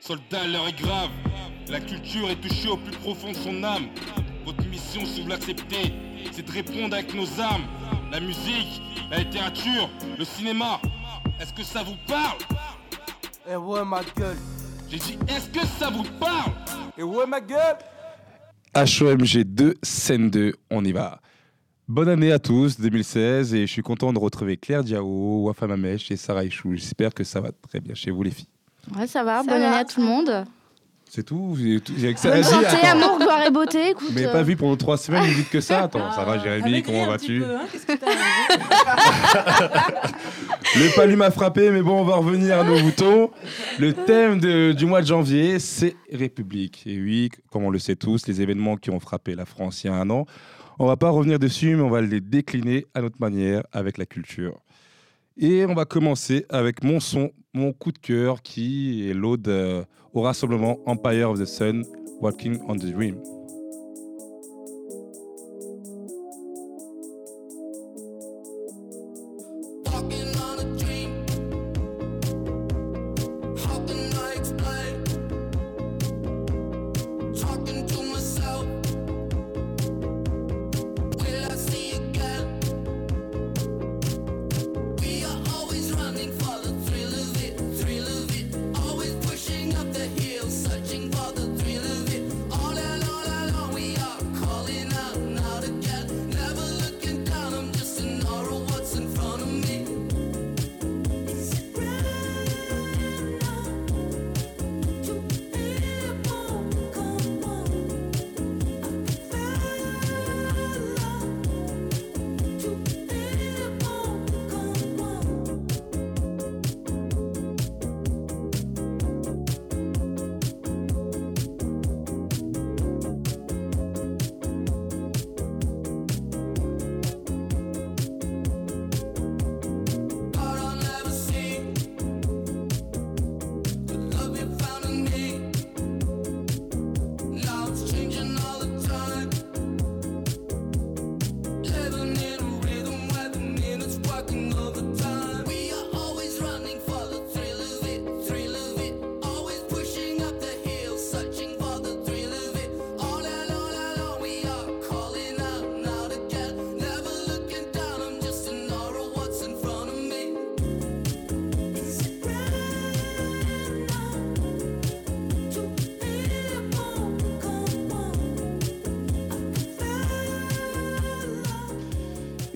Soldat, l'heure est grave. La culture est touchée au plus profond de son âme. Votre mission, si vous l'acceptez, c'est de répondre avec nos armes. La musique, la littérature, le cinéma. Est-ce que ça vous parle? Eh ouais, ma gueule. J'ai dit, est-ce que ça vous parle? Eh ouais, ma gueule. HOMG 2, scène 2, on y va. Bonne année à tous, 2016, et je suis content de retrouver Claire Diao, Wafa Mamesh et Sarah Ichou. J'espère que ça va très bien chez vous, les filles. Ouais, ça va. Ça Bonne va. année à tout le monde. C'est tout Bonne Sarah, santé, amour, gloire et beauté. Écoute, Mais euh, pas vu pendant trois semaines, vous dites que ça. Attends, ça va, Ah, Jérémy, avec comment vas-tu hein, Le palu m'a frappé, mais bon, on va revenir à nos moutons. Le thème de- du mois de janvier, c'est République. Et oui, comme on le sait tous, les événements qui ont frappé la France il y a un an, on va pas revenir dessus, mais on va les décliner à notre manière avec la culture. Et on va commencer avec mon son, mon coup de cœur, qui est l'ode euh, au rassemblement Empire of the Sun, Walking on the Dream.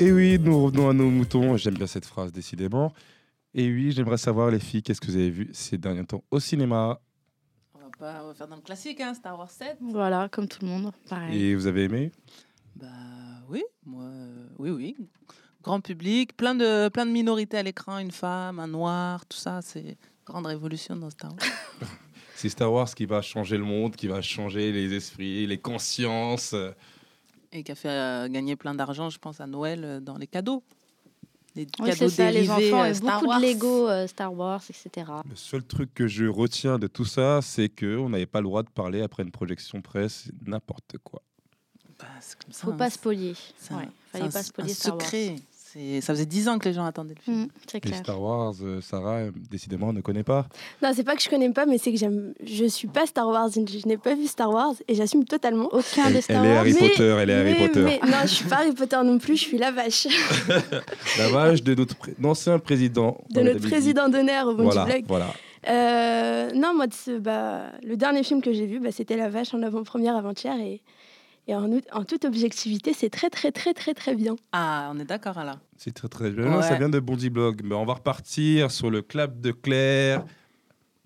Et oui, nous revenons à nos moutons. J'aime bien cette phrase, décidément. Et oui, j'aimerais savoir, les filles, qu'est-ce que vous avez vu ces derniers temps au cinéma? On va, pas, on va faire dans le classique, hein, Star Wars 7. Voilà, comme tout le monde. Pareil. Et vous avez aimé? Bah oui, moi, euh, oui, oui. Grand public, plein de, plein de minorités à l'écran, une femme, un noir, tout ça, c'est grande révolution dans Star Wars. C'est Star Wars qui va changer le monde, qui va changer les esprits, les consciences. Et qui a fait euh, gagner plein d'argent, je pense, à Noël euh, dans les cadeaux. Les Oui, cadeaux ça, les enfants euh, Star beaucoup Wars. de Lego euh, Star Wars, etc. Le seul truc que je retiens de tout ça, c'est qu'on n'avait pas le droit de parler après une projection presse, n'importe quoi. Bah, c'est comme ça, Faut hein, pas c'est un- Ouais, fallait un- pas spoiler un Star Wars. Ça faisait 10 ans que les gens attendaient le film. Mm, c'est Et clair. Star Wars, euh, Sarah, décidément, ne connaît pas. Non, c'est pas que je connais pas, mais c'est que j'aime. Je suis pas Star Wars. Je n'ai pas vu Star Wars et j'assume totalement. Aucun Elle, des elle Star est Wars. Harry Mais- Potter, elle est Harry mais, Potter. mais non, je suis pas Harry Potter non plus. Je suis la vache La vache de notre pré- ancien président. de on notre président d'honneur au Bondi Voilà, Blog. voilà. Euh, non, moi, bah, le dernier film que j'ai vu, bah, c'était La Vache en avant-première avant-hier et, et en, out- en toute objectivité, c'est très très très très très bien. Ah, on est d'accord alors. C'est très très bien. Ouais. Ça vient de Bondi Blog. Mais on va repartir sur le clap de Claire.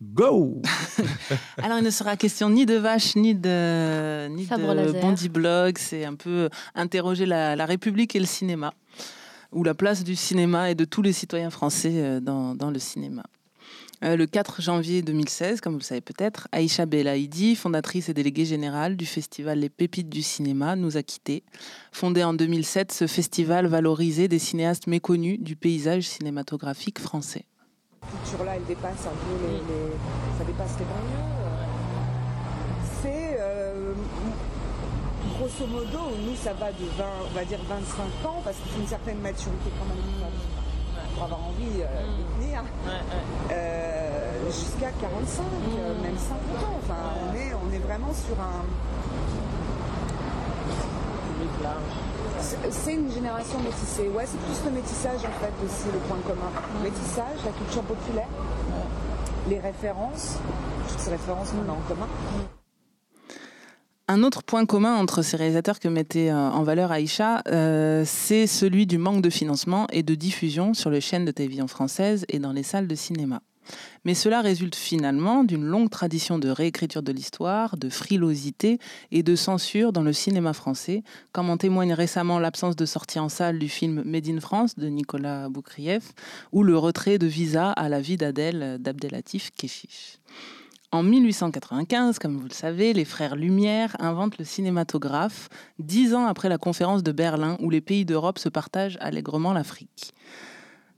Go Alors, il ne sera question ni de vache, ni de, ni Sabre de laser. Bondi Blog. C'est un peu interroger la, la République et le cinéma, ou la place du cinéma et de tous les citoyens français euh, dans, dans le cinéma. Euh, le 4 janvier 2016, comme vous le savez peut-être, Aïcha Belaïdi, fondatrice et déléguée générale du festival Les Pépites du cinéma, nous a quittés. Fondé en 2007, ce festival valorisait des cinéastes méconnus du paysage cinématographique français. culture-là, elle dépasse un peu les, les- ça dépasse les banlieues. C'est euh, grosso modo, nous ça va de 20, on va dire 25 ans, parce qu'il faut une certaine maturité quand même pour- pour avoir envie euh, Euh, jusqu'à 45, euh, même 50 ans. Enfin, on est, on est vraiment sur un. C'est- une génération métissée. Ouais, c'est plus le métissage en fait aussi le point commun. Métissage, la culture populaire, les références, toutes ces références qu'on a en commun. Un autre point commun entre ces réalisateurs que mettait euh, en valeur Aïcha, euh, c'est celui du manque de financement et de diffusion sur les chaînes de télévision françaises et dans les salles de cinéma. Mais cela résulte finalement d'une longue tradition de réécriture de l'histoire, de frilosité et de censure dans le cinéma français, comme en témoigne récemment l'absence de sortie en salle du film Made in France de Nicolas Boukrieff ou le retrait de visa à la vie d'Adèle d'Abdelatif Keshish. En 1895, comme vous le savez, les frères Lumière inventent le cinématographe, dix ans après la conférence de Berlin où les pays d'Europe se partagent allègrement l'Afrique.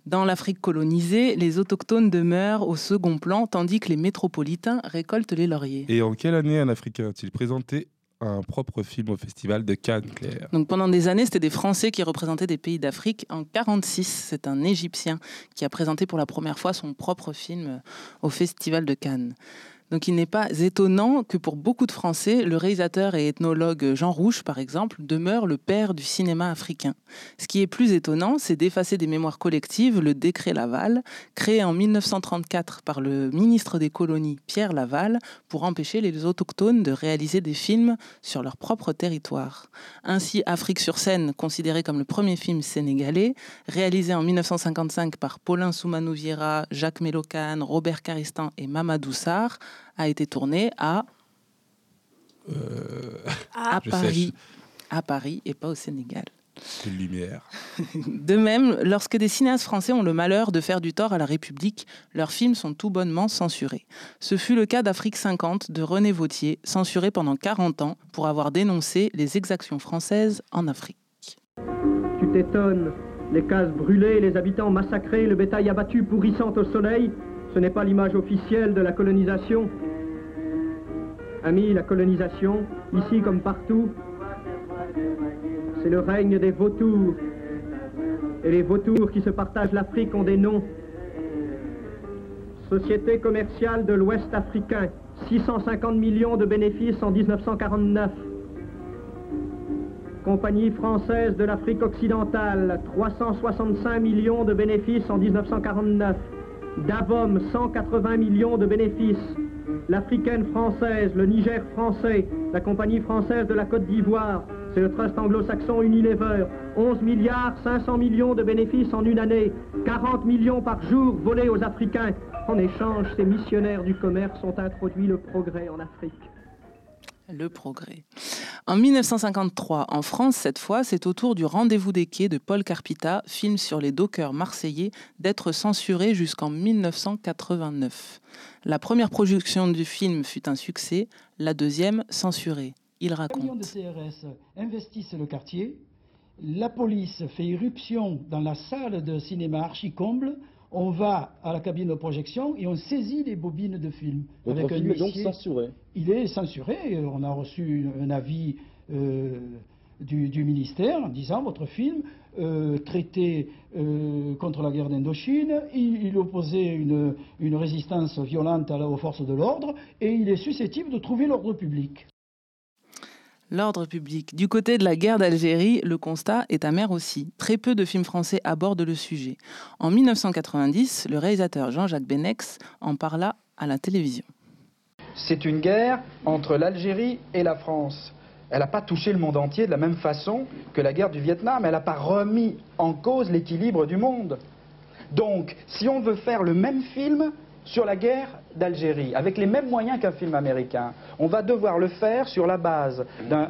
Dans l'Afrique colonisée, les autochtones demeurent au second plan tandis que les métropolitains récoltent les lauriers. Et en quelle année un Africain a-t-il présenté un propre film au festival de Cannes, Claire? Donc pendant des années, c'était des Français qui représentaient des pays d'Afrique. En 46, c'est un Égyptien qui a présenté pour la première fois son propre film au Festival de Cannes. Donc il n'est pas étonnant que pour beaucoup de Français, le réalisateur et ethnologue Jean Rouche, par exemple, demeure le père du cinéma africain. Ce qui est plus étonnant, c'est d'effacer des mémoires collectives le décret Laval, créé en 1934 par le ministre des colonies Pierre Laval, pour empêcher les autochtones de réaliser des films sur leur propre territoire. Ainsi, Afrique sur scène, considéré comme le premier film sénégalais, réalisé en 1955 par Paulin Soumanou Vieira, Jacques Mélocan, Robert Caristan et Mamadou Sarr, a été tourné à, sais, Paris. À Paris et pas au Sénégal. de lumière. De même, lorsque des cinéastes français ont le malheur de faire du tort à la République, leurs films sont tout bonnement censurés. Ce fut le cas d'Afrique 50 de René Vautier, censuré pendant 40 ans pour avoir dénoncé les exactions françaises en Afrique. Tu t'étonnes, les cases brûlées, les habitants massacrés, le bétail abattu pourrissant au soleil, ce n'est pas l'image officielle de la colonisation. Amis, la colonisation, ici comme partout, c'est le règne des vautours. Et les vautours qui se partagent l'Afrique ont des noms. Société commerciale de l'Ouest africain, 650 millions de bénéfices en 1949. Compagnie française de l'Afrique occidentale, 365 millions de bénéfices en 1949. Davom, 180 millions de bénéfices. L'Africaine française, le Niger français, la Compagnie française de la Côte d'Ivoire, c'est le trust anglo-saxon Unilever, 11 milliards 500 millions de bénéfices en une année, 40 millions par jour volés aux Africains. En échange, ces missionnaires du commerce ont introduit le progrès en Afrique. Le progrès. En 1953, en France cette fois, c'est au tour du Rendez-vous des quais de Paul Carpita, film sur les dockers marseillais, d'être censuré jusqu'en 1989. La première production du film fut un succès, la deuxième censurée. Il millions de raconte. CRS investissent le quartier. La police fait irruption dans la salle de cinéma archi-comble. On va à la cabine de projection et on saisit les bobines de film. Votre avec un film est donc censuré. Il est censuré. On a reçu un avis euh, du, du ministère en disant votre film euh, traitait euh, contre la guerre d'Indochine, il, il opposait une, une résistance violente à la- aux forces de l'ordre et il est susceptible de trouver l'ordre public. L'ordre public. Du côté de la guerre d'Algérie, le constat est amer aussi. Très peu de films français abordent le sujet. En 1990, le réalisateur Jean-Jacques Benex en parla à la télévision. C'est une guerre entre l'Algérie et la France. Elle n'a pas touché le monde entier de la même façon que la guerre du Vietnam. Elle n'a pas remis en cause l'équilibre du monde. Donc, si on veut faire le même film sur la guerre d'Algérie, avec les mêmes moyens qu'un film américain, on va devoir le faire sur la base d'un-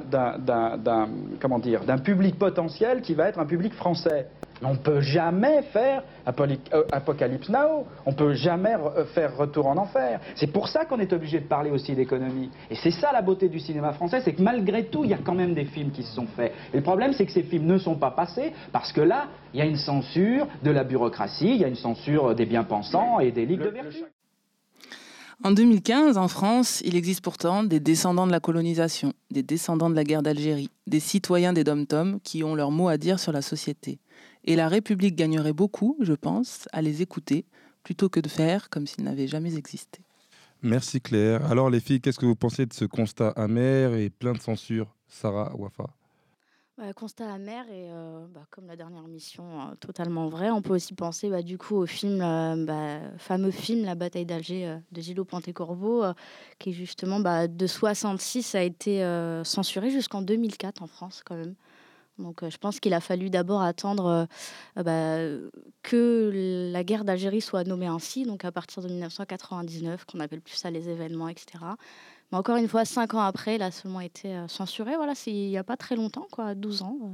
public potentiel qui va être un public français. On ne peut jamais faire euh, Apocalypse Now, on ne peut jamais re- euh, faire Retour en enfer. C'est pour ça qu'on est obligé de parler aussi d'économie. Et c'est ça la beauté du cinéma français, c'est que malgré tout, il y a quand même des films qui se sont faits. Et le problème, c'est que ces films ne sont pas passés parce que là, il y a une censure de la bureaucratie, il y a une censure des bien-pensants et des ligues de vertu. En 2015, en France, il existe pourtant des descendants de la colonisation, des descendants de la guerre d'Algérie, des citoyens des dom-toms qui ont leur mot à dire sur la société. Et la République gagnerait beaucoup, je pense, à les écouter plutôt que de faire comme s'ils n'avaient jamais existé. Merci Claire. Alors les filles, qu'est-ce que vous pensez de ce constat amer et plein de censure Sarah Wafa Bah, constat amer et euh, bah, comme la dernière mission, euh, totalement vrai. On peut aussi penser bah, du coup au film, euh, bah, fameux film La bataille d'Alger euh, de Gillo Pontecorvo, euh, qui justement bah, de 66 a été euh, censuré jusqu'en 2004 en France quand même. Donc euh, je pense qu'il a fallu d'abord attendre euh, euh, bah, que la guerre d'Algérie soit nommée ainsi, donc à partir de 1999, qu'on appelle plus ça les événements, etc. Mais encore une fois, cinq ans après, il a seulement été euh, censuré. Voilà, c'est il n'y a pas très longtemps, quoi, 12 ans. euh,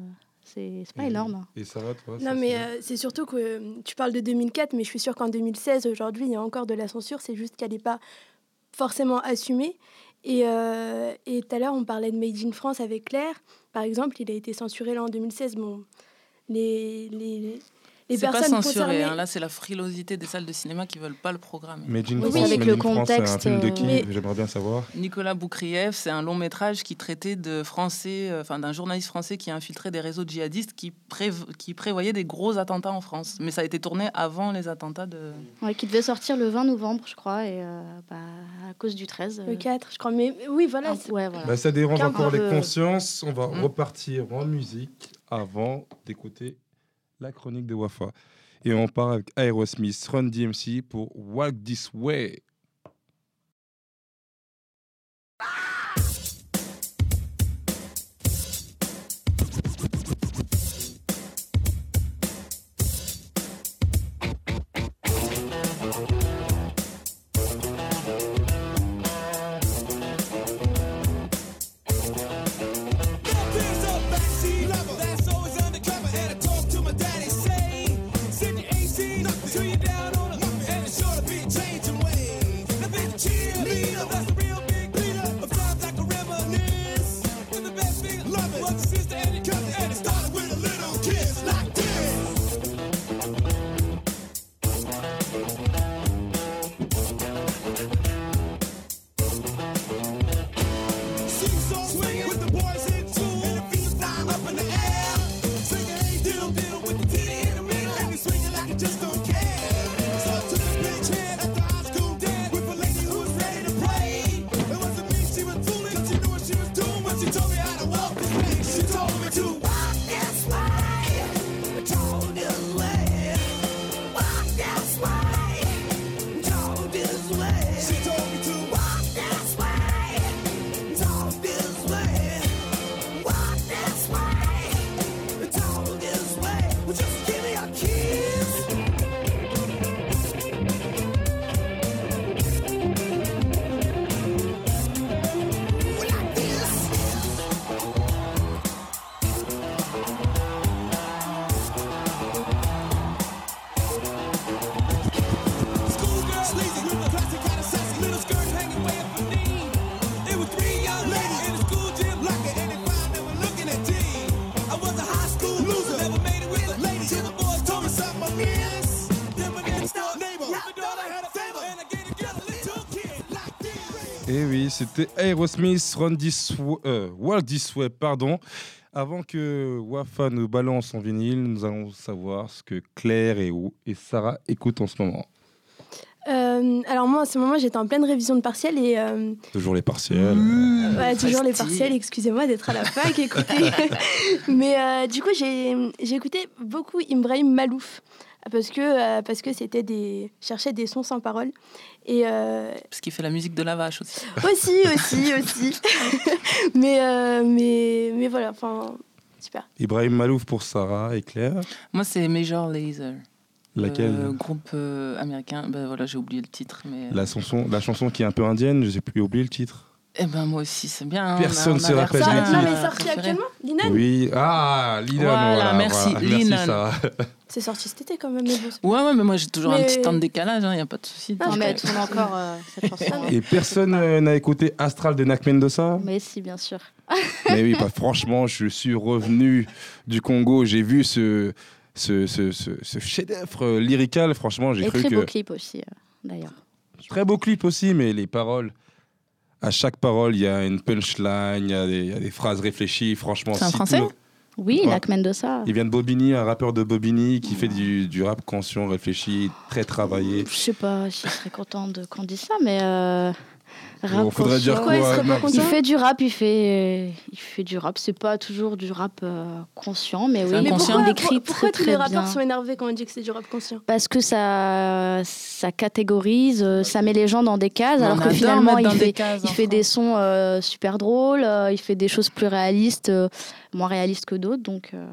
c'est c'est pas Et- énorme. Et Sarah, toi Non, mais euh, c'est surtout que euh, tu parles de 2004, mais je suis sûre qu'en 2016, aujourd'hui, il y a encore de la censure. C'est juste qu'elle n'est pas forcément assumée. Et euh, et tout à l'heure, on parlait de Made in France avec Claire. Par exemple, il a été censuré là en 2016. Bon, les, les, les C'est pas personnes censuré, concernées. hein. là c'est la frilosité des salles de cinéma qui veulent pas le programmer. Made in Oui, France, avec Made le in France, c'est un contexte, film de euh, qui Mais- J'aimerais bien savoir. Nicolas Boukrieff, c'est un long métrage qui traitait de français, euh, enfin d'un journaliste français qui a infiltré des réseaux djihadistes qui, prév- qui prévoyaient des gros attentats en France. Mais ça a été tourné avant les attentats de. Ouais, qui devait sortir le 20 novembre, je crois, et euh, bah, à cause du 13. euh, Le 4, je crois. Mais oui, voilà. c'est- ouais, voilà. Bah, ça dérange encore les consciences. On va Mm. repartir en musique avant d'écouter la chronique de Wafa. Et on part avec Aerosmith, Run DMC pour Walk This Way. Six c'était Aerosmith, Run This Way, euh, Walk This Way, pardon. Avant que Wafa nous balance son vinyle, nous allons savoir ce que Claire et, et Sarah écoutent en ce moment. Euh, alors moi, à ce moment, j'étais en pleine révision de partiel et euh, Toujours les partiels. Ouais, toujours les partiels, excusez-moi d'être à la fac, écoutez. Mais euh, du coup, j'ai j'ai écouté beaucoup Ibrahim Malouf parce que euh, parce que c'était des cherchais des sons sans parole et euh, Parce qu'il fait la musique de la vache aussi. aussi aussi aussi. mais euh, mais mais voilà, enfin super. Ibrahim Malouf pour Sarah et Claire. Moi, c'est Major Lazer. Laquelle Le groupe euh, américain. Ben voilà, j'ai oublié le titre, mais. la, chanson, la chanson qui est un peu indienne, j'ai plus oublié le titre. Eh ben moi aussi, c'est bien. hein, Personne on a- se rappelle bien, titre. non, mais sorti actuellement, Linan Oui, ah, Linan, Voilà, voilà, merci, voilà. Linan. C'est sorti cet été quand même. Mais bon. Ouais, ouais, mais moi j'ai toujours un petit temps de décalage, il n'y a pas de souci. Ah, Non, mais euh, elle tourne encore euh, cette chanson. hein. Et personne euh, n'a écouté Astral de Nak Mendoza? Mais si, bien sûr. Mais oui, pas, franchement, je suis revenu du Congo, j'ai vu ce, ce, ce, ce, ce chef-d'œuvre lyrical, franchement, j'ai cru très que... beau clip aussi, euh, d'ailleurs. Très beau clip aussi, mais les paroles, à chaque parole, il y a une punchline, il y, a des- il y a des phrases réfléchies, franchement. C'est un si Français tout Oui, Ouais. Lac Mendoza. Il vient de Bobigny, un rappeur de Bobigny qui fait du, du rap conscient, réfléchi, très travaillé. Je sais pas je serais contente de- qu'on dise ça, mais. euh, rap faudrait dire quoi, il fait du rap, il fait, il fait du rap. C'est pas toujours du rap euh, conscient, mais oui, Mais conscient, pourquoi, il écrit pour- pourquoi très, tous les rappeurs bien. sont énervés quand on dit que c'est du rap conscient Parce que ça, ça catégorise, euh, ça met les gens dans des cases, alors que finalement, il fait, cases il en fait des sons euh, super drôles, euh, il fait des choses plus réalistes, euh, moins réalistes que d'autres. Donc, euh,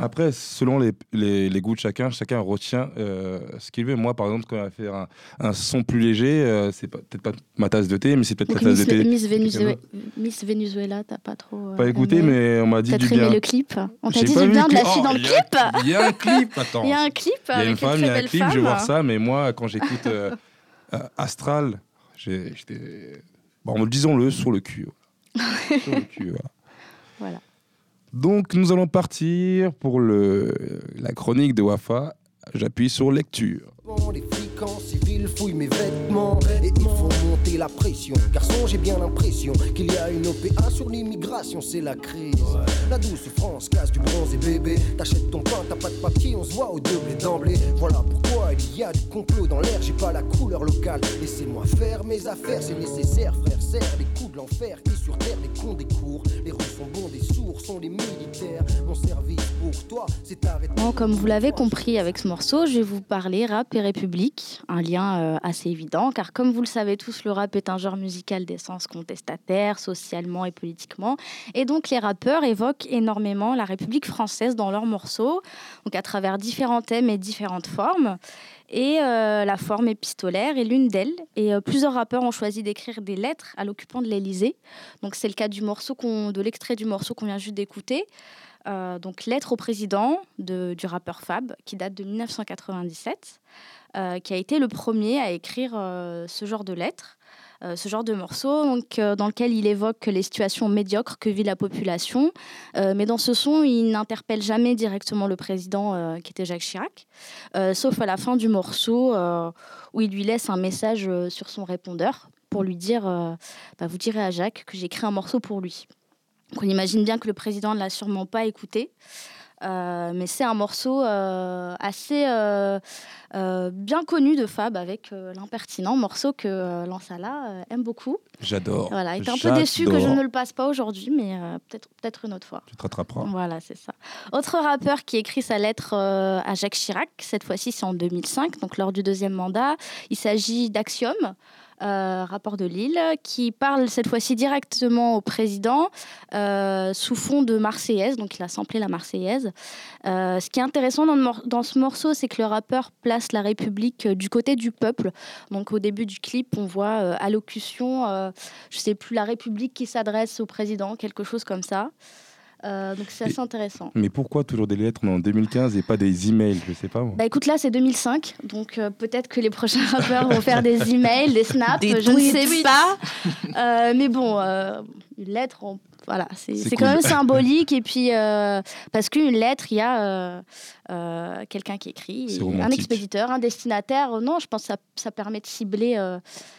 Après, selon les, les, les goûts de chacun, chacun retient euh, ce qu'il veut. Moi, par exemple, quand on va faire un, un son plus léger, euh, c'est peut-être pas ma tasse de thé, mais c'est peut-être donc la tasse Miss, Venezuela, d'autre. Miss Venezuela, t'as pas trop. euh, Pas écouté, aimé mais on m'a dit T'as du aimé bien. le clip On t'a J'ai dit du bien le de la fille Oh, dans le y a- clip Il y a un clip, attends. Il y a un clip Il y a une femme, il y a un belle clip, je vais voir ça, mais moi, quand j'écoute euh, euh, Astral, j'étais. Bon, disons-le, sur le cul. voilà. sur le cul, voilà. Voilà. Donc, nous allons partir pour le, la chronique de Wafa. J'appuie sur lecture. Les flics en civil fouillent mes vêtements et ils font la pression. Garçon, j'ai bien l'impression qu'il y a une OPA sur l'immigration, c'est la crise. La douce France casse du bronze et bébé. T'achètes ton pain, t'as pas de papier, on se voit au double et d'emblée. Voilà pourquoi il y a du complot dans l'air, j'ai pas la couleur locale. Laissez-moi faire mes affaires, c'est nécessaire, frère. Les comme vous l'avez compris avec ce morceau, je vais vous parler rap et république, un lien euh, assez évident, car comme vous le savez tous, le rap est un genre musical d'essence contestataire, socialement et politiquement, et donc les rappeurs évoquent énormément la République française dans leurs morceaux, donc à travers différents thèmes et différentes formes. Et euh, la forme épistolaire est l'une d'elles. Et euh, plusieurs rappeurs ont choisi d'écrire des lettres à l'occupant de l'Élysée. Donc c'est le cas du morceau qu'on- de l'extrait du morceau qu'on vient juste d'écouter. Euh, donc lettre au président de- du rappeur Fab, qui date de 1997, euh, qui a été le premier à écrire ce genre de lettres, euh, ce genre de morceau, donc, euh, dans lequel il évoque les situations médiocres que vit la population. Euh, mais dans ce son, il n'interpelle jamais directement le président, qui était Jacques Chirac, sauf à la fin du morceau, où il lui laisse un message sur son répondeur pour lui dire, bah, vous direz à Jacques que j'ai écrit un morceau pour lui. On imagine bien que le président ne l'a sûrement pas écouté. Euh, mais c'est un morceau euh, assez euh, bien connu de Fab avec l'impertinent, morceau que Lansala aime beaucoup. J'adore. Voilà, il est un peu déçu que je ne le passe pas aujourd'hui, mais peut-être peut-être une autre fois. Tu te rattraperas. Voilà, c'est ça. Autre rappeur qui écrit sa lettre à Jacques Chirac, cette fois-ci c'est en 2005, donc lors du deuxième mandat. Il s'agit d'Axiom, euh, rapport de Lille, qui parle cette fois-ci directement au président euh, sous fond de Marseillaise, donc il a samplé la Marseillaise. Euh, ce qui est intéressant dans, dans ce morceau, c'est que le rappeur place la République du côté du peuple. Donc au début du clip, on voit allocution, je sais plus, la République qui s'adresse au président, quelque chose comme ça. Euh, donc c'est assez intéressant. Mais pourquoi toujours des lettres en 2015 et pas des emails? Je sais pas. moi. Bah écoute, là c'est 2005, donc euh, peut-être que les prochains rappeurs vont faire des emails, des snaps, Des je ne sais pas. Euh, mais bon, euh, une lettre, on- voilà, c'est quand même symbolique. Et puis, euh, parce qu'une lettre, il y a euh, euh, quelqu'un qui écrit, un expéditeur, un destinataire. Non, je pense que ça, ça permet de cibler,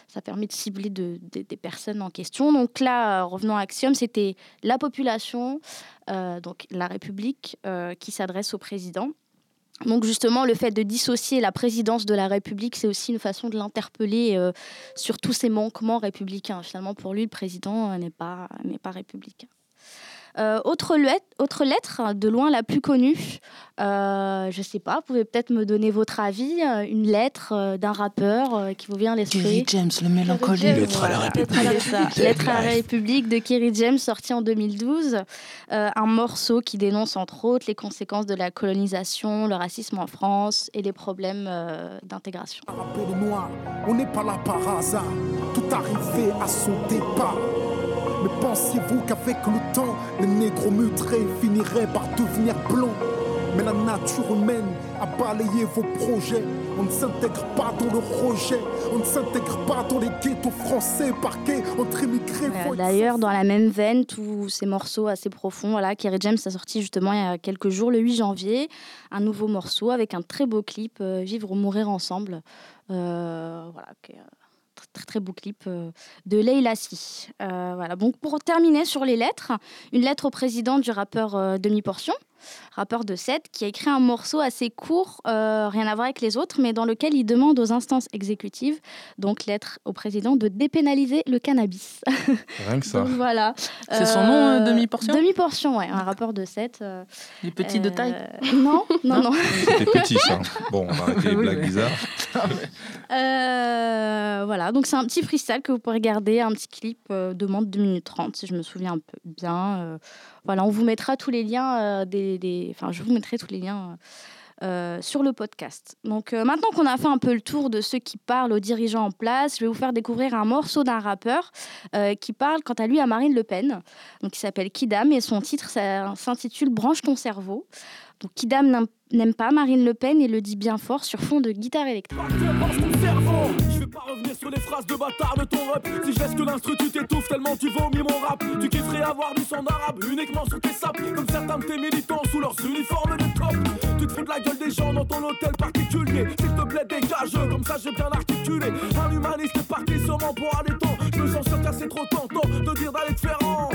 ça permet de cibler de- de- des personnes en question. Donc là, revenons à Axiom, c'était la population, donc la République, qui s'adresse au président. Donc justement, le fait de dissocier la présidence de la République, c'est aussi une façon de l'interpeller euh, sur tous ses manquements républicains. Finalement, pour lui, le président euh, n'est pas, n'est pas républicain. Euh, autre, lettre, autre lettre, de loin la plus connue, euh, je sais pas, vous pouvez peut-être me donner votre avis, euh, une lettre euh, d'un rappeur qui vous vient à l'esprit. Kerry James, le mélancolique. Lettre à la. République. Lettre à la République de Kerry James, sorti en 2012. Euh, un morceau qui dénonce entre autres les conséquences de la colonisation, le racisme en France et les problèmes euh, d'intégration. On n'est pas là par hasard. Tout à son départ. Mais pensiez-vous qu'avec le temps, les négros mutrés finiraient par devenir blancs? Mais la nature humaine a balayé vos projets. On ne s'intègre pas dans le rejet. On ne s'intègre pas dans les ghettos français parqués entre immigrés. Euh, D'ailleurs, dans la même veine, tous ces morceaux assez profonds, voilà, Kerry James a sorti justement il y a quelques jours, le 8 janvier, un nouveau morceau avec un très beau clip, euh, Vivre ou mourir ensemble. Euh, voilà, très, très beau clip euh, de Leila Si. Euh, voilà. Donc pour terminer sur les lettres, une lettre au président du rappeur euh, Demi Portion. rappeur de 7, qui a écrit un morceau assez court, euh, rien à voir avec les autres, mais dans lequel il demande aux instances exécutives, donc lettre au président, de dépénaliser le cannabis. Rien que ça. Donc voilà. C'est son nom, euh, Demi-Portion Demi-portion, ouais, un rappeur de 7. Les petits de taille Non, non, non. C'était petit, ça. Bon, on va arrêter les Oui, blagues bizarres. Euh, voilà, donc c'est un petit freestyle que vous pouvez regarder, un petit clip euh, de moins de 2 minutes 30, si je me souviens un peu bien. Euh, voilà, on vous mettra tous les liens, euh, enfin, je vous mettrai tous les liens sur le podcast. Donc maintenant qu'on a fait un peu le tour de ceux qui parlent aux dirigeants en place, je vais vous faire découvrir un morceau d'un rappeur qui parle quant à lui à Marine Le Pen, donc il s'appelle Kidam et son titre s'intitule Branche ton cerveau. Donc Kidam n'aime- pas Marine Le Pen et le dit bien fort sur fond de guitare électrique. Je vais pas revenir sur les phrases de bâtard de ton rap. Si je laisse que l'instru tu t'étouffes tellement tu vomis mon rap. Tu kifferais avoir du son arabe uniquement sur tes sapes. Comme certains de tes militants sous leurs uniformes de top. Tu te fous de la gueule des gens dans ton hôtel particulier. S'il te plaît dégage comme ça j'ai bien articulé. Un humaniste parti sûrement pour aller temps. Je me sens sûr qu'à c'est trop tentant de dire d'aller te faire en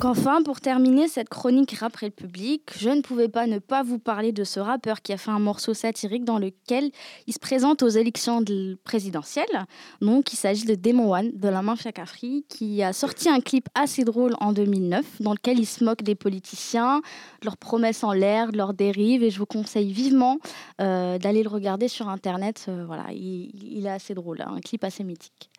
Qu'enfin, pour terminer cette chronique rap république, je ne pouvais pas ne pas vous parler de ce rappeur qui a fait un morceau satirique dans lequel il se présente aux élections de- présidentielles. Donc, il s'agit de Demon One de la Mafia Cafri qui a sorti un clip assez drôle en 2009 dans lequel il se moque des politiciens, leurs promesses en l'air, leurs dérives. Et je vous conseille vivement euh, d'aller le regarder sur Internet. Euh, voilà, il, il est assez drôle, hein, un clip assez mythique.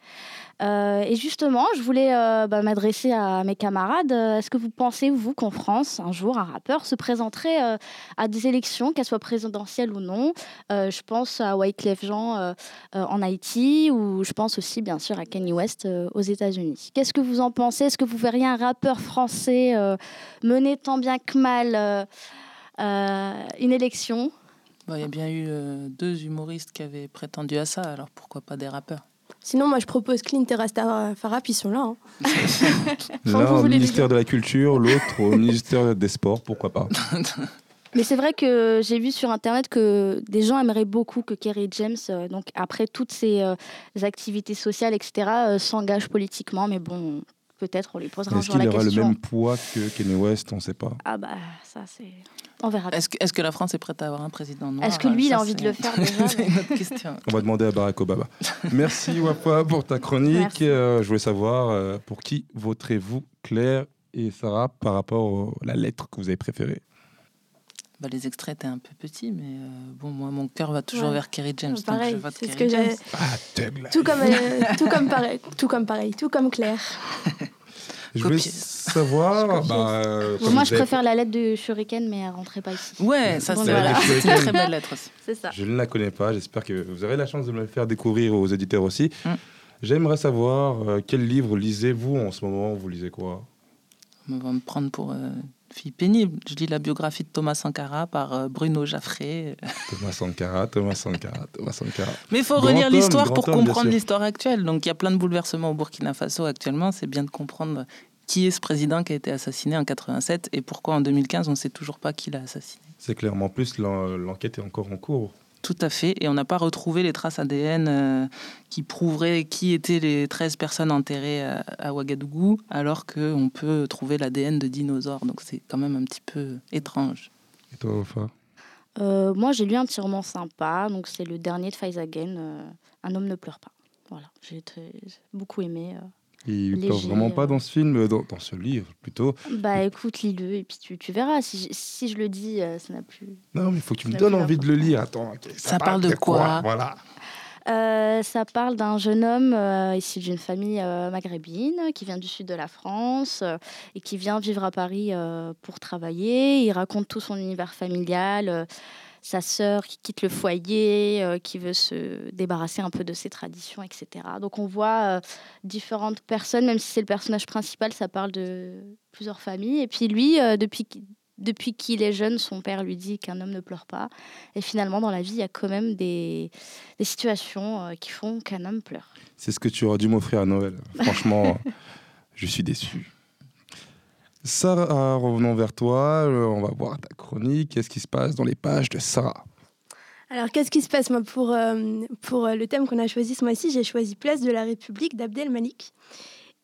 Euh, et justement, je voulais euh, bah, m'adresser à mes camarades. Euh, Est-ce que vous pensez, vous, qu'en France, un jour, un rappeur se présenterait à des élections, qu'elles soient présidentielles ou non? Je pense à Wyclef Jean en Haïti ou je pense aussi, bien sûr, à Kanye West aux États-Unis. Qu'est-ce que vous en pensez? Est-ce que vous verriez un rappeur français mener tant bien que mal une élection? Bah, Il y a bien eu deux humoristes qui avaient prétendu à ça, alors pourquoi pas des rappeurs? Sinon, moi, je propose Clint et Rasta Farah, puis ils sont là. hein. L'un au ministère de la Culture, l'autre au ministère des Sports, pourquoi pas Mais c'est vrai que j'ai vu sur Internet que des gens aimeraient beaucoup que Kerry James, euh, donc après toutes ses euh, activités sociales, etc., euh, s'engage politiquement. Mais bon, peut-être on lui posera un Est-ce jour la qu'il aura le question. même poids que Kanye West On ne sait pas. Ah bah ça c'est... On verra. Est-ce que, est-ce que la France est prête à avoir un président? Noir Est-ce que lui, il a envie de le faire déjà C'est une autre question. On va demander à Barack Obama. Merci Wafa pour ta chronique. Euh, je voulais savoir euh, pour qui voterez-vous Claire et Sarah par rapport à la lettre que vous avez préférée? Bah, les extraits étaient un peu petits, mais euh, bon, moi, mon cœur va toujours Ouais. vers Kerry James. donc Pareil, je vote c'est ce Kerry que James. Ah, la Tout comme, euh, tout comme pareil, tout comme pareil, tout comme Claire. Je voulais savoir. bah, euh, Bon, moi je préfère la lettre de Shuriken, mais elle rentrait pas ici. Ouais, ça c'est voilà. une très belle lettre aussi. C'est ça. Je ne la connais pas. J'espère que vous aurez la chance de me le faire découvrir aux éditeurs aussi. Mm. J'aimerais savoir euh, quel livre lisez-vous en ce moment? Vous lisez quoi? On va me prendre pour euh, fille pénible. Je lis la biographie de Thomas Sankara par euh, Bruno Jaffré. Thomas Sankara, Thomas Sankara, Thomas Sankara. Mais il faut Grand relire l'histoire pour homme, comprendre l'histoire actuelle. Donc il y a plein de bouleversements au Burkina Faso actuellement. C'est bien de comprendre qui est ce président qui a été assassiné en 87 et pourquoi en 2015 on ne sait toujours pas qui l'a assassiné. C'est clairement plus l'en- l'enquête est encore en cours. Tout à fait. Et on n'a pas retrouvé les traces ADN euh, qui prouveraient qui étaient les 13 personnes enterrées à, à Ouagadougou, alors qu'on peut trouver l'ADN de dinosaures. Donc c'est quand même un petit peu étrange. Et toi, Wafa Euh, moi j'ai lu un petit roman sympa, donc c'est le dernier de Faizagen, euh, Un homme ne pleure pas. Voilà, j'ai très- j'ai beaucoup aimé. Il pleure vraiment pas euh. dans ce film, euh, dans, dans ce livre plutôt. Bah écoute, lis-le et puis tu, tu verras. Si, je- si je le dis, euh, ça n'a plus. Non, mais il faut que tu me donnes envie de le lire. Attends, Ça parle de quoi Voilà. Euh, ça parle d'un jeune homme euh, issu d'une famille euh, maghrébine qui vient du sud de la France euh, et qui vient vivre à Paris euh, pour travailler. Il raconte tout son univers familial, euh, sa sœur qui quitte le foyer, euh, qui veut se débarrasser un peu de ses traditions, etc. Donc on voit euh, différentes personnes, même si c'est le personnage principal, ça parle de plusieurs familles. Et puis lui, euh, depuis qu'il- depuis qu'il est jeune, son père lui dit qu'un homme ne pleure pas. Et finalement, dans la vie, il y a quand même des, des situations qui font qu'un homme pleure. C'est ce que tu aurais dû m'offrir à Noël. Franchement, je suis déçu. Sarah, revenons vers toi. Euh, On va voir ta chronique. Qu'est-ce qui se passe dans les pages de Sarah? Alors, qu'est-ce qui se passe moi, pour, euh, pour euh, le thème qu'on a choisi ce mois-ci? J'ai choisi Place de la République d'Abdel Malik.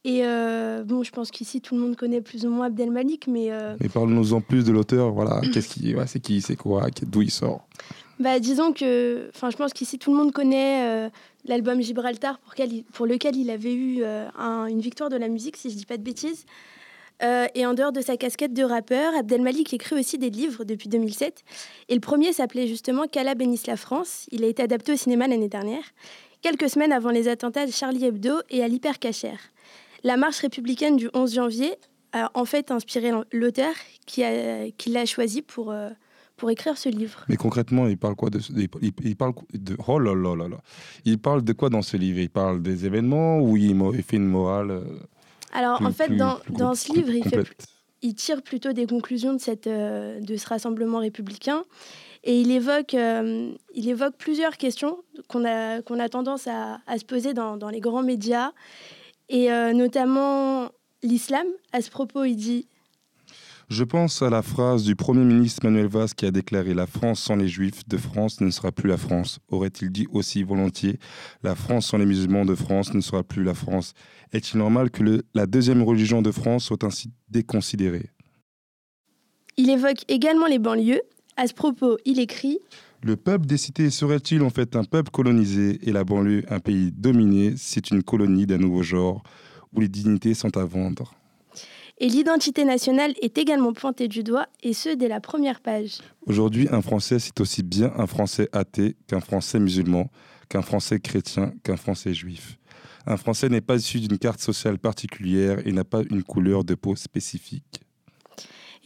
Et euh, bon, je pense qu'ici, tout le monde connaît plus ou moins Abdelmalik, mais euh, Mais parle-nous en plus de l'auteur. Voilà, qu'est-ce qui, ouais, c'est qui, c'est quoi, d'où il sort? bah, disons que enfin, je pense qu'ici, tout le monde connaît l'album Gibraltar pour, quel il- pour lequel il avait eu un- une victoire de la musique, si je dis pas de bêtises. Euh, et en dehors de sa casquette de rappeur, Abdelmalik écrit aussi des livres depuis 2007. Et le premier s'appelait justement Qu'Allah bénisse la France. Il a été adapté au cinéma l'année dernière, quelques semaines avant les attentats de Charlie Hebdo et à l'hypercachère. La marche républicaine du 11 janvier a en fait inspiré l'auteur qui, l'a choisi pour, euh, pour écrire ce livre. Mais concrètement, il parle quoi de, il, parle de oh là là là là. Il parle de quoi dans ce livre? Il parle des événements ou il fait une morale euh, Alors, plus- en fait, plus- dans, plus dans ce livre, il, fait, complète il tire plutôt des conclusions de, cette, euh, de ce rassemblement républicain. Et il évoque, euh, il évoque plusieurs questions qu'on a, qu'on a tendance à, à se poser dans, dans les grands médias, et euh, notamment l'islam. À ce propos, il dit Je pense à la phrase du Premier ministre Manuel Valls qui a déclaré La France sans les Juifs de France ne sera plus la France. Aurait-il dit aussi volontiers La France sans les musulmans de France ne sera plus la France Est-il normal que le- la deuxième religion de France soit ainsi déconsidérée? Il évoque également les banlieues. À ce propos, il écrit Le peuple des cités serait-il en fait un peuple colonisé et la banlieue un pays dominé? C'est une colonie d'un nouveau genre où les dignités sont à vendre. Et l'identité nationale est également pointée du doigt, et ce, dès la première page. Aujourd'hui, un Français, c'est aussi bien un Français athée qu'un Français musulman, qu'un Français chrétien, qu'un Français juif. Un Français n'est pas issu d'une carte sociale particulière et n'a pas une couleur de peau spécifique.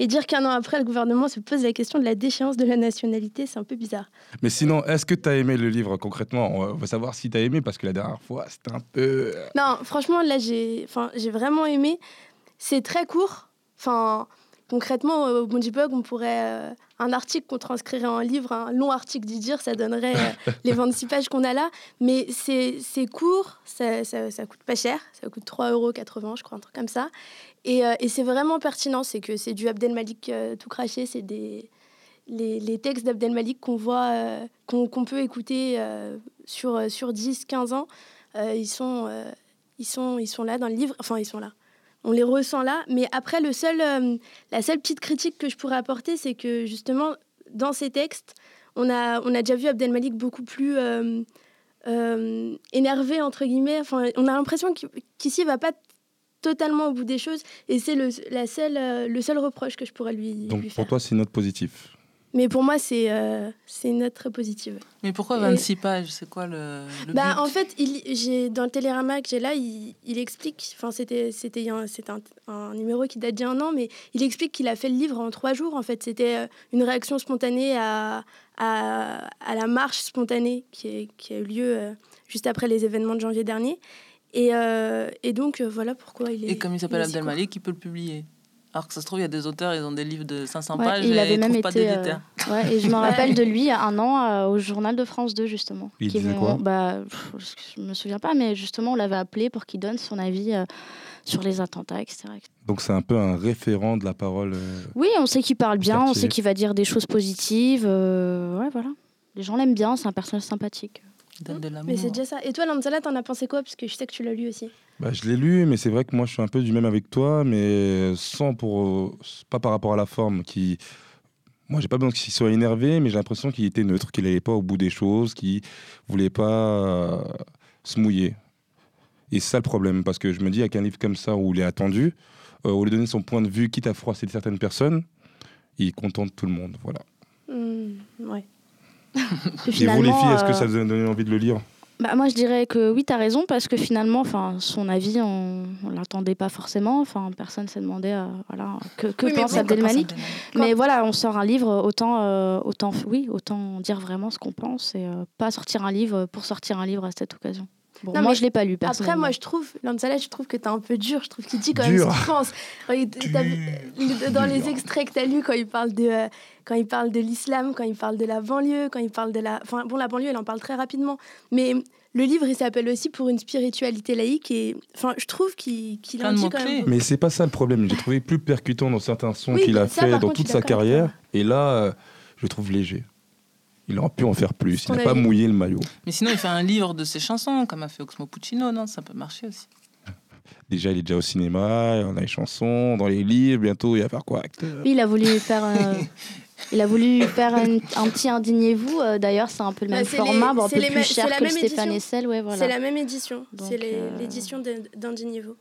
Et dire qu'un an après, le gouvernement se pose la question de la déchéance de la nationalité, c'est un peu bizarre. Mais sinon, est-ce que tu as aimé le livre concrètement? On veut savoir si tu as aimé parce que la dernière fois, c'était un peu... euh, Non, franchement, là, j'ai enfin, j'ai vraiment aimé. C'est très court. Enfin, concrètement, au Bondi on pourrait. euh, un article qu'on transcrirait en livre, un long article d'Idir, ça donnerait euh, les 26 pages qu'on a là. Mais c'est court, ça, ça, ça coûte pas cher. Ça coûte 3,80 euros, je crois, un truc comme ça. Et, euh, et c'est vraiment pertinent. C'est que c'est du Abdelmalik euh, tout craché. C'est des. Les, les textes d'Abdelmalik qu'on voit, euh, qu'on peut écouter euh, sur, euh, sur 10, 15 ans, euh, ils, sont, euh, ils, sont, ils sont là dans le livre. Enfin, ils sont là. On les ressent là. Mais après, le seul, euh, la seule petite critique que je pourrais apporter, c'est que justement, dans ces textes, on a, on a déjà vu Abdelmalik beaucoup plus euh, euh, énervé, entre guillemets. Enfin, on a l'impression qu'ici, il va pas totalement au bout des choses. Et c'est le, la seule, le seul reproche que je pourrais lui, Donc lui pour toi, c'est une note positive? Mais pour moi, c'est euh, c'est une note très positive. Mais pourquoi Et- 26 pages? C'est quoi le, le bah, but? en fait, il, dans le télérama que j'ai là, il, il explique, enfin c'était, un, c'est un, un numéro qui date d'il y a un an, mais il explique qu'il a fait le livre en trois jours. En fait, c'était euh, une réaction spontanée à, à, à la marche spontanée qui, est- qui a eu lieu euh, juste après les événements de janvier dernier. Et, euh, et donc, euh, voilà pourquoi il est. Et comme il s'appelle. Abdelmalik, il peut le publier? Alors que ça se trouve, il y a des auteurs, ils ont des livres de 500 Ouais, pages il et avait ils même trouvent pas été. euh, ouais, et je me rappelle de lui il y a un an euh, au journal de France 2, justement. Il Qui disait vont- quoi bah, pff, Je me souviens pas, mais justement, on l'avait appelé pour qu'il donne son avis euh, sur les attentats, etc. Donc c'est un peu un référent de la parole. euh, Oui, on sait qu'il parle bien, on sait qu'il va dire des choses positives. euh, ouais, voilà. Les gens l'aiment bien, c'est un personnage sympathique. Il donne de l'amour. Mais c'est déjà ça. Et toi, Lanzala, t'en as pensé quoi? Parce que je sais que tu l'as lu aussi. Bah, je l'ai lu, mais c'est vrai que moi je suis un peu du même avec toi, mais sans pour euh, pas par rapport à la forme. Qui, moi j'ai pas besoin qu'il soit énervé, mais j'ai l'impression qu'il était neutre, qu'il n'allait pas au bout des choses, qu'il voulait pas euh, se mouiller. Et c'est ça le problème, parce que je me dis avec un livre comme ça où il est attendu, euh, au lieu de donner son point de vue, quitte à froisser certaines personnes, il contente tout le monde. Voilà. Ouais. Que Et vous les filles, est-ce que euh, ça vous a donné envie de le lire? Bah, moi, je dirais que oui, tu as raison, parce que finalement, son avis, on ne l'attendait pas forcément. Enfin, personne s'est demandé euh, voilà, que, que Oui, pense pense Mais voilà, on sort un livre, autant, euh, autant, oui, autant dire vraiment ce qu'on pense et euh, pas sortir un livre pour sortir un livre à cette occasion. Bon, Non, moi, mais je l'ai pas lu, Après, moi, je trouve, Lanzala, je trouve que t'es un peu dur. Je trouve qu'il dit quand Dur. même ce qu'il pense. Vu- le- Dans les extraits que tu as lus, quand il parle de, euh, quand il parle de l'islam, quand il parle de la banlieue, quand il parle de la. Enfin, bon, la banlieue, il en parle très rapidement. Mais le livre, il s'appelle aussi Pour une spiritualité laïque. Et enfin, je trouve qu'il qu'il en dit quand même. Mais c'est pas ça le problème. J'ai trouvé plus percutant dans certains sons Oui, qu'il a ça, fait dans contre, toute sa carrière. Et là, euh, je le trouve léger. Il aurait pu en faire plus. Il n'a pas mouillé le maillot. Mais sinon, il fait un livre de ses chansons, comme a fait Oxmo Puccino, non Ça peut marcher aussi. Déjà, il est déjà au cinéma, on a les chansons, dans les livres, bientôt il va faire quoi acteur Oui, il a voulu faire. euh, Il a voulu faire un, un petit Indignez-vous. euh, D'ailleurs, c'est un peu le Bah, même c'est format, les- bon, un peu plus cher que même Stéphane édition. Essel. Ouais, voilà. C'est la même édition. C'est euh, l'édition d'Indy Niveau.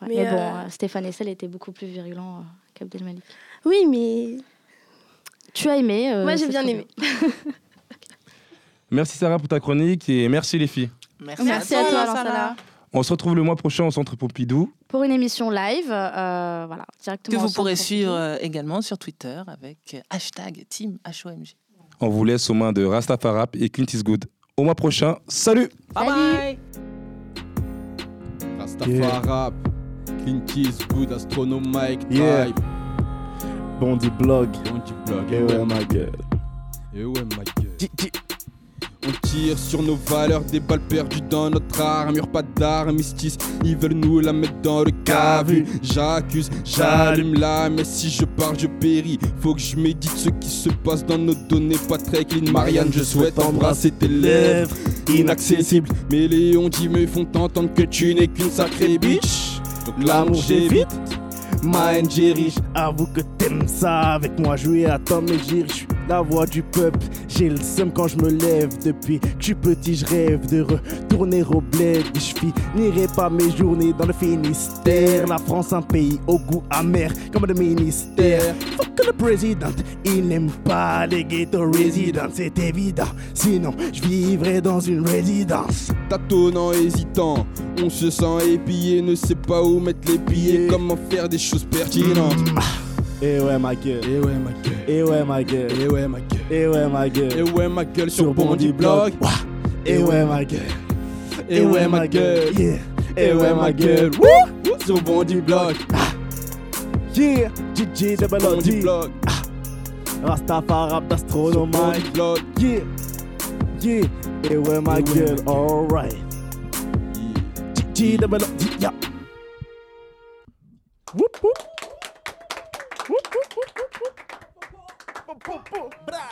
Ouais, Mais, mais bon, euh, euh, Stéphane Essel était beaucoup plus virulent euh, qu'Abdelmalik. Oui, mais. Tu as aimé euh, Moi, j'ai bien aimé. Merci Sarah pour ta chronique et merci les filles. Merci, Merci à toi, Lansana. On se retrouve le mois prochain au Centre Pompidou. Pour une émission live, euh, voilà, Que directement. vous au pourrez suivre euh, également sur Twitter avec hashtag Team HOMG. On vous laisse aux mains de Rastafarap et Clint Eastwood. Au mois prochain, salut Bye bye Rastafari, Clint Eastwood, Astronome Mike, Yeah. Bondi blog. Et ouais, ma gueule. Et ouais, ma gueule. On tire sur nos valeurs, des balles perdues dans notre armure, pas d'armistice. Ils veulent nous la mettre dans le cavu. J'accuse, j'allume la, mais si je pars, je péris. Faut que je médite ce qui se passe dans nos données, pas très clean. Marianne, je souhaite embrasser tes lèvres, inaccessibles. Mais les ondits me font entendre que tu n'es qu'une sacrée bitch. Donc L'amour j'évite. J'ai riche, avoue que t'aimes ça avec moi. Jouer à Tom et Jerry, je la voix du peuple, j'ai le seum quand je me lève. Depuis que je suis petit, je rêve de retourner au bled, je finirai pas mes journées dans le Finistère, la France un pays au goût amer comme le ministère, fuck le président, il n'aime pas les ghetto residents, c'est évident, sinon je vivrais dans une résidence. tâtonnant, hésitant. On se sent épié, ne sait pas où mettre les pieds, comment faire des choses pertinentes. Et ouais ma gueule, Et ouais ma gueule, et ouais ma gueule, et ouais ma gueule, et ouais ma gueule. et ouais ma gueule sur Bondi Blog. Et ouais ma gueule. Et ouais ma gueule, et ouais ma gueule, sur Bondi Blog. Yeah. DJ double Bondi. Blog, Rastafari sur d'astronomie. Yeah. Yeah. Et ouais ma Et ouais, gueule. ma gueule. Alright. DJ double. Yeah. Whoop. Whoop whoop whoop whoop whoop. Whoop, whoop, whoop. Bra.